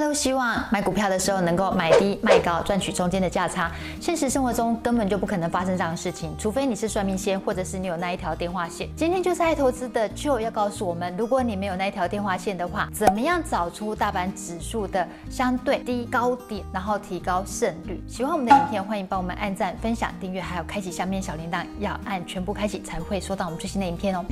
都希望买股票的时候能够买低卖高，赚取中间的价差。现实生活中根本就不可能发生这样的事情，除非你是算命仙，或者是你有那一条电话线。今天就是爱投资的 Joe 要告诉我们，如果你没有那一条电话线的话，怎么样找出大盘指数的相对低高点，然后提高胜率。喜欢我们的影片，欢迎帮我们按赞、分享、订阅，还有开启下面小铃铛，要按全部开启才会收到我们最新的影片哦。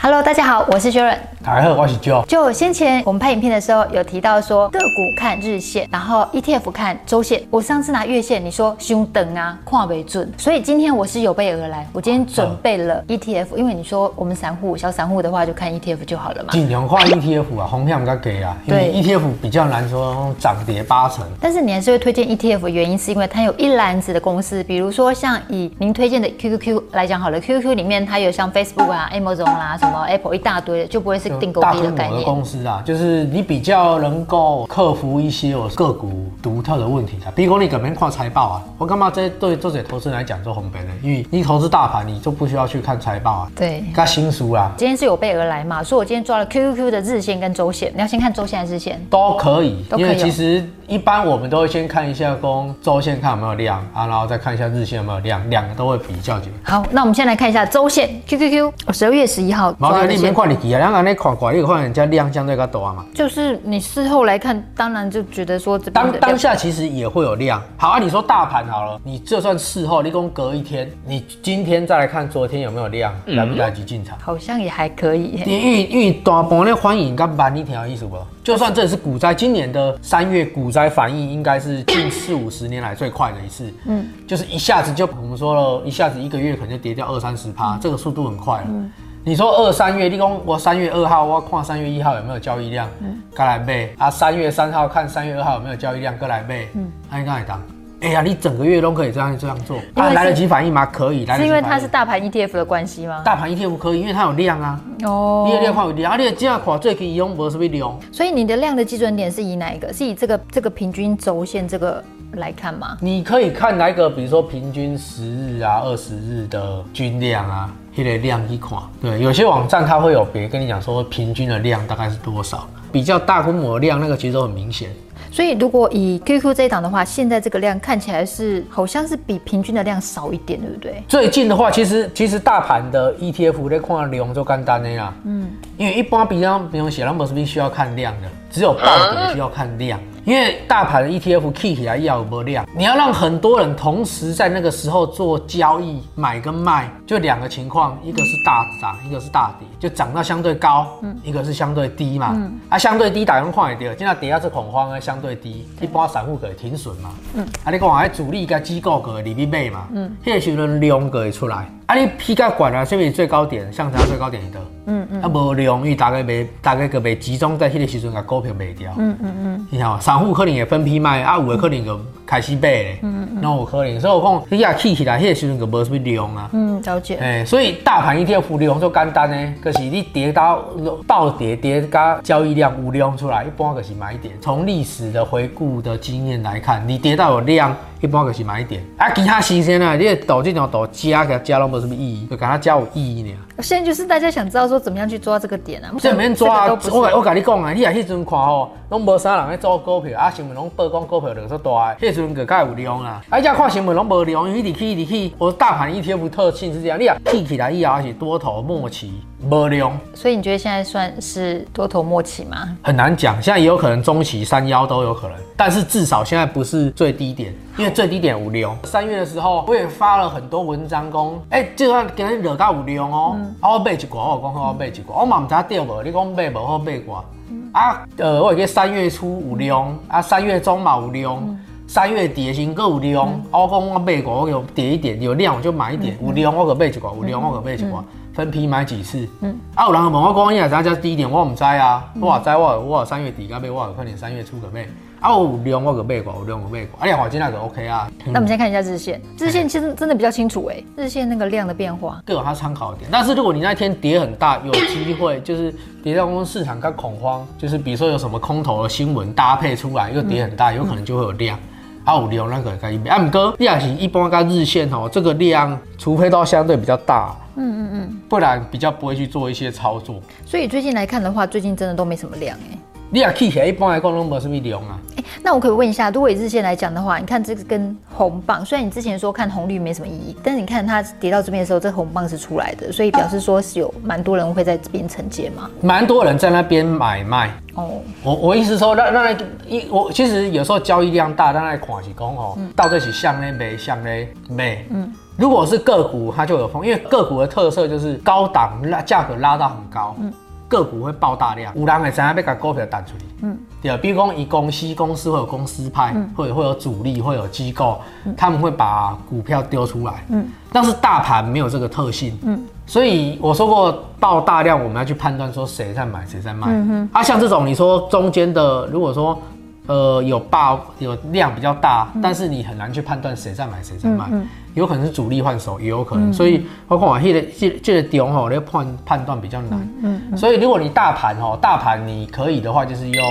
Hello，大家好，我是 Sharon。大家好，我是 Joe。就先前我们拍影片的时候有提到说，个股看日线，然后 ETF 看周线。我上次拿月线，你说胸等啊，看为准。所以今天我是有备而来，我今天准备了 ETF，因为你说我们散户小散户的话就看 ETF 就好了嘛。尽量跨 ETF 啊，红票比较给啊。因为 ETF 比较难说涨跌八成。但是你还是会推荐 ETF，原因是因为它有一篮子的公司，比如说像以您推荐的 QQQ 来讲好了，QQQ 里面它有像 Facebook 啊、Amazon 啦什么。Apple 一大堆的，就不会是并购的概念。大规模的公司啊，就是你比较能够克服一些我个股独特的问题啊。比如说你可能看财报啊，我干嘛这对做这投资人来讲做红本呢？因为你投资大盘，你就不需要去看财报啊。对，看新书啊。今天是有备而来嘛，所以我今天抓了 QQQ 的日线跟周线。你要先看周线还是日线？都可以，因为其实一般我们都会先看一下公周线看有没有量啊，然后再看一下日线有没有量，两个都会比较紧。好，那我们先来看一下周线 QQQ，十二月十一号。毛你免看你记啊，两个那看过，你看人家量相对较大嘛。就是你事后来看，当然就觉得说这当当下其实也会有量。好啊，你说大盘好了，你就算事后，你共隔一天，你今天再来看昨天有没有量，来不来得及进场？好像也还可以。因为因为大盘的欢迎跟慢一条意思不？就算这是股灾，今年的三月股灾反应应该是近四五十年来最快的一次。嗯，就是一下子就我们说了一下子一个月可能就跌掉二三十趴，这个速度很快了。嗯。你说二三月，你讲我三月二号我看三月一号有没有交易量，嗯，该来买啊。三月三号看三月二号有没有交易量，该来买，嗯，那应该也当。哎呀，你整个月都可以这样这样做，啊，来得及反应吗？可以，来得及。是因为它是大盘 ETF 的关系吗？大盘 ETF 可以，因为它有量啊。哦，你的量，有量，啊，你这样看最可以用不是不是量？所以你的量的基准点是以哪一个？是以这个这个平均轴线这个来看吗？你可以看哪一个？比如说平均十日啊、二十日的均量啊。一个量一款，对，有些网站它会有别跟你讲说平均的量大概是多少，比较大规模的量那个其实都很明显。所以如果以 QQ 这一档的话，现在这个量看起来是好像是比平均的量少一点，对不对？最近的话，其实其实大盘的 ETF 在看量就简单的啦，嗯，因为一般比较比如写那么是不需要看量的，只有暴跌需要看量。因为大盘的 ETF key 起来要有波量，你要让很多人同时在那个时候做交易，买跟卖，就两个情况，一个是大涨，一个是大跌，就涨到相对高，嗯，一个是相对低嘛，嗯，啊，相对低打用快一点，现在跌下是恐慌啊，相对低，一波散户可以停损嘛，嗯，啊，你讲还主力跟机构可以里面买嘛，嗯，那个时候量可以出来。啊，你批价管了，下面最高点，像它最高点的，嗯嗯，啊，无量，因为大概没，大概个袂集中在迄个时阵甲股票卖掉，嗯嗯嗯，你看，散户可能也分批卖，啊，有的可能就开始买咧，嗯嗯，那有可能，所以我讲，你也起起来，迄个时阵就无什么量啊，嗯，了解，哎、欸，所以大盘一天浮量就简单呢，可、就是你跌到倒跌跌加交易量有量出来，一般可是买点。从历史的回顾的经验来看，你跌到有量。一般就是买一点啊，其他新鲜啊，你赌这种赌加给它加都没什么意义，就给它加有意义呢。现在就是大家想知道说怎么样去抓这个点啊？这边抓啊，我我跟你讲啊，你啊迄阵看吼，拢无啥人咧做股票啊，新闻拢报讲股票量说大，迄阵个较有量啦。啊，这看新闻拢无量，因为一直起一直起，我大盘 ETF 特性是这样，你啊起起来以后还是多头末期。无量，所以你觉得现在算是多头末期吗？很难讲，现在也有可能中期三幺都有可能，但是至少现在不是最低点，因为最低点有量。三月的时候，我也发了很多文章讲，哎、欸，就算给人惹到有量哦，嗯、啊，我买一挂，我讲好我买一挂，我嘛唔知跌无，你讲买无好买挂，啊，呃，我记三月初有量，啊，三月中嘛有量，三月底先够有量，啊，我讲我买过，我有跌一点，有量我就买一点，有量我可买一寡，有量我可买一寡。分批买几次？嗯，啊，有人问我讲，你啊，咱家低点，我唔知啊，我话知，我我三月底该买，我有可能三月初个买，啊，有量我个买过，有量我买过，啊，你话今那个 OK 啊。那我们先看一下日线，日线其实真的比较清楚哎，日线那个量的变化各有它参考点。但是如果你那天跌很大，有机会就是跌到公市场较恐慌，就是比如说有什么空头的新闻搭配出来，又跌很大，有可能就会有量。啊，有量那个可以买。啊，唔过你也是一般跟日线哦，这个量除非到相对比较大。嗯嗯嗯，不然比较不会去做一些操作。所以最近来看的话，最近真的都没什么量哎。你也起起来，一般来讲都没什么量啊。哎，那我可以问一下，如果以日线来讲的话，你看这个跟红棒，虽然你之前说看红绿没什么意义，但是你看它跌到这边的时候，这红棒是出来的，所以表示说是有蛮多人会在这边承接嘛。蛮多人在那边买卖。哦，我我意思说，那那一我其实有时候交易量大，但那看是讲哦，到底是向呢买，向呢买。嗯。如果是个股，它就有风，因为个股的特色就是高档拉价格拉到很高。嗯。个股会爆大量，有人会知影要把股票弹出去。嗯，对，比如讲以公司公司会有公司派，嗯、会会有主力，会有机构，嗯、他们会把股票丢出来。嗯，但是大盘没有这个特性。嗯，所以我说过爆大量，我们要去判断说谁在买，谁在卖。嗯哼，啊，像这种你说中间的，如果说。呃，有爆有量比较大，嗯、但是你很难去判断谁在买谁在卖，嗯嗯、有可能是主力换手，也有可能。嗯、所以包括我这个这这个点吼，那个判判断比较难。嗯所以如果你大盘吼，大盘你可以的话，就是用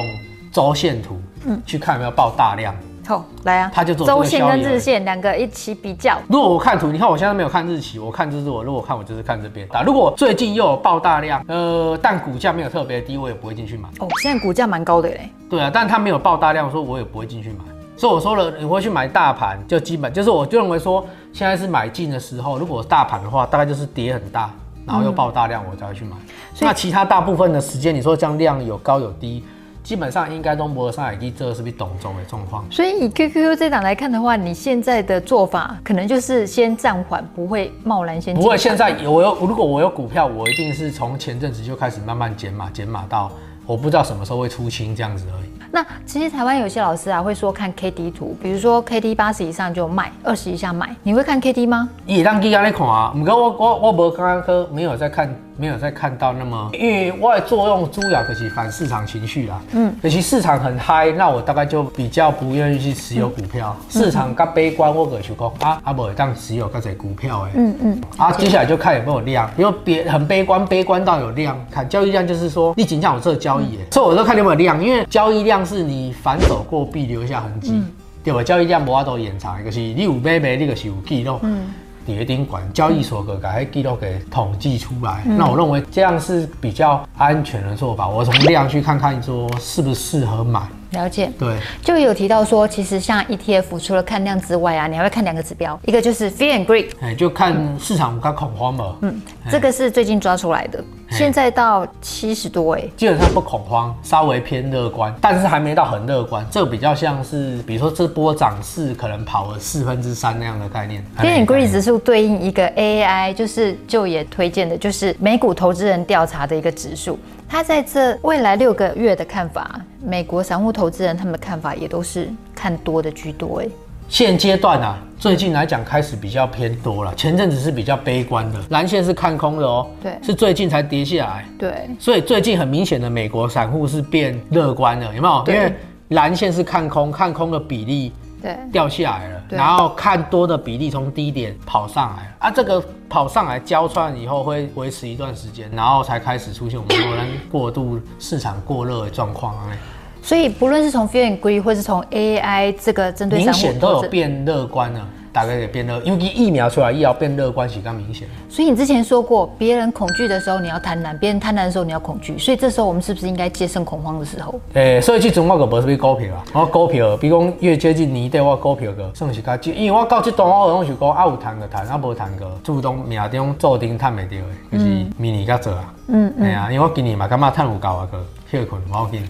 周线图，嗯，去看有没有爆大量。好，来啊，它就做周线跟日线两个一起比较。如果我看图，你看我现在没有看日期，我看就是我如果看我就是看这边。打，如果最近又有爆大量，呃，但股价没有特别低，我也不会进去买。哦，现在股价蛮高的嘞。对啊，但它没有爆大量，说我也不会进去买。所以我说了，你会去买大盘，就基本就是我就认为说现在是买进的时候。如果大盘的话，大概就是跌很大，然后又爆大量，我才会去买。嗯、那其他大部分的时间，你说这样量有高有低。基本上应该都摸上来，你这是不是董总的状况？所以以 QQQ 这档来看的话，你现在的做法可能就是先暂缓，不会贸然先。不会，现在我有如果我有股票，我一定是从前阵子就开始慢慢减码，减码到我不知道什么时候会出清这样子而已。那其实台湾有些老师啊会说看 K D 图，比如说 K D 八十以上就卖，二十以下买。你会看 K D 吗？也当机在看啊，不过我我我没刚刚科没有在看。没有再看到那么，因为作用主要就是反市场情绪啦。嗯，尤其市场很嗨，那我大概就比较不愿意去持有股票。嗯、市场较悲观，我可就讲啊啊，不会当持有较侪股票诶。嗯嗯。啊，接下来就看有没有量，因为别很悲观，悲观到有量。看交易量就是说，你仅仅有这个交易所以我都看有没有量，因为交易量是你反手过必留下痕迹，嗯、对吧？交易量无法度延长，就是你有买卖，你就是有记录。嗯。跌停管交易所给把记录给统计出来，嗯、那我认为这样是比较安全的做法。我从量去看看说适不适合买。了解，对，就有提到说，其实像 ETF 除了看量之外啊，你还会看两个指标，一个就是 Fear and Greed，哎，就看市场比较恐慌嘛。嗯，这个是最近抓出来的，现在到七十多哎，基本上不恐慌，稍微偏乐观，但是还没到很乐观，这个比较像是，比如说这波涨势可能跑了四分之三那样的概念。Fear and Greed 指数对应一个 AAI，就是就也推荐的，就是美股投资人调查的一个指数。他在这未来六个月的看法，美国散户投资人他们的看法也都是看多的居多哎。现阶段啊，最近来讲开始比较偏多了，前阵子是比较悲观的，蓝线是看空的哦。对，是最近才跌下来。对，所以最近很明显的美国散户是变乐观了，有没有？因为蓝线是看空，看空的比例。对，掉下来了，然后看多的比例从低点跑上来了啊，这个跑上来交串以后会维持一段时间，然后才开始出现我们可能过度市场过热的状况啊。所以不论是从 f e e l i n g Green 或是从 AI 这个针对明显都有变乐观了。大概也变乐，因为疫苗出来，疫苗变乐观是更明显。所以你之前说过，别人恐惧的时候你要贪婪，别人贪婪的时候你要恐惧，所以这时候我们是不是应该戒慎恐慌的时候？诶、欸，所以这阵我个无什么股票啊，我股票，比如讲越接近年底，我股票个算是较少，因为我到这段我拢是讲啊有谈个谈，啊无谈个主动命中注定赚袂到的，就是明年较做啊。嗯嗯。啊，因为我今年嘛感觉赚有够啊个。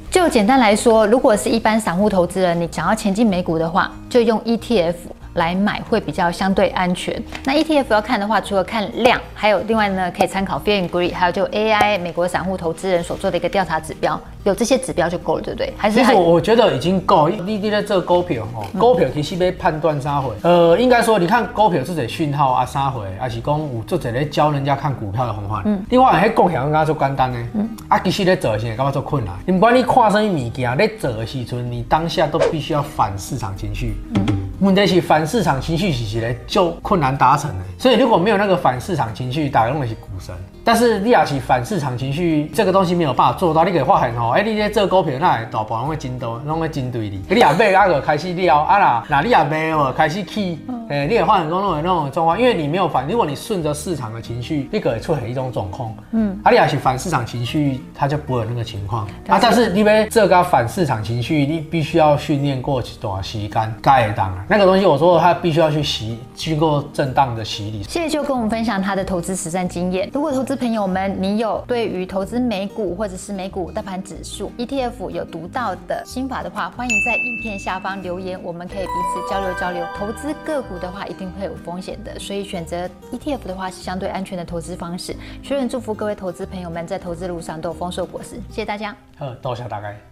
就简单来说，如果是一般散户投资人，你想要前进美股的话，就用 ETF。来买会比较相对安全。那 ETF 要看的话，除了看量，还有另外呢，可以参考 Fear and Greed，还有就 AI 美国散户投资人所做的一个调查指标，有这些指标就够了，对不对？还是其实我觉得已经够。你你在这个股票哦，股票其实被判断啥回？呃，应该说你看股票是这讯号啊，啥回？还是讲有做这个教人家看股票的方法？嗯。另外还共享更加做简单呢。嗯。啊，其实咧做的时候感觉做困难。你不管你看什么物件，咧做的时阵，你当下都必须要反市场情绪。嗯。问题是反市场情绪是起来就困难达成的，所以如果没有那个反市场情绪，打用的是股神。但是你也是反市场情绪，这个东西没有办法做到。你可以发现哦，哎、欸，你这做股票那大部分会针对，拢会针对你。你也买啊个开始撩啊啦，那你也买哦开始起，哎、欸，你也发现说那种那种状况，因为你没有反，如果你顺着市场的情绪，你可以出现一种状况。嗯，啊，你也是反市场情绪，它就不会有那个情况啊。但是你为这个反市场情绪，你必须要训练过一段时间，该当那个东西，我说它必须要去洗，经过正当的洗礼。谢谢就跟我们分享他的投资实战经验。如果投资朋友们，你有对于投资美股或者是美股大盘指数 ETF 有独到的心法的话，欢迎在影片下方留言，我们可以彼此交流交流。投资个股的话，一定会有风险的，所以选择 ETF 的话是相对安全的投资方式。学员祝福各位投资朋友们在投资路上都有丰硕果实。谢谢大家。呃，多谢大家。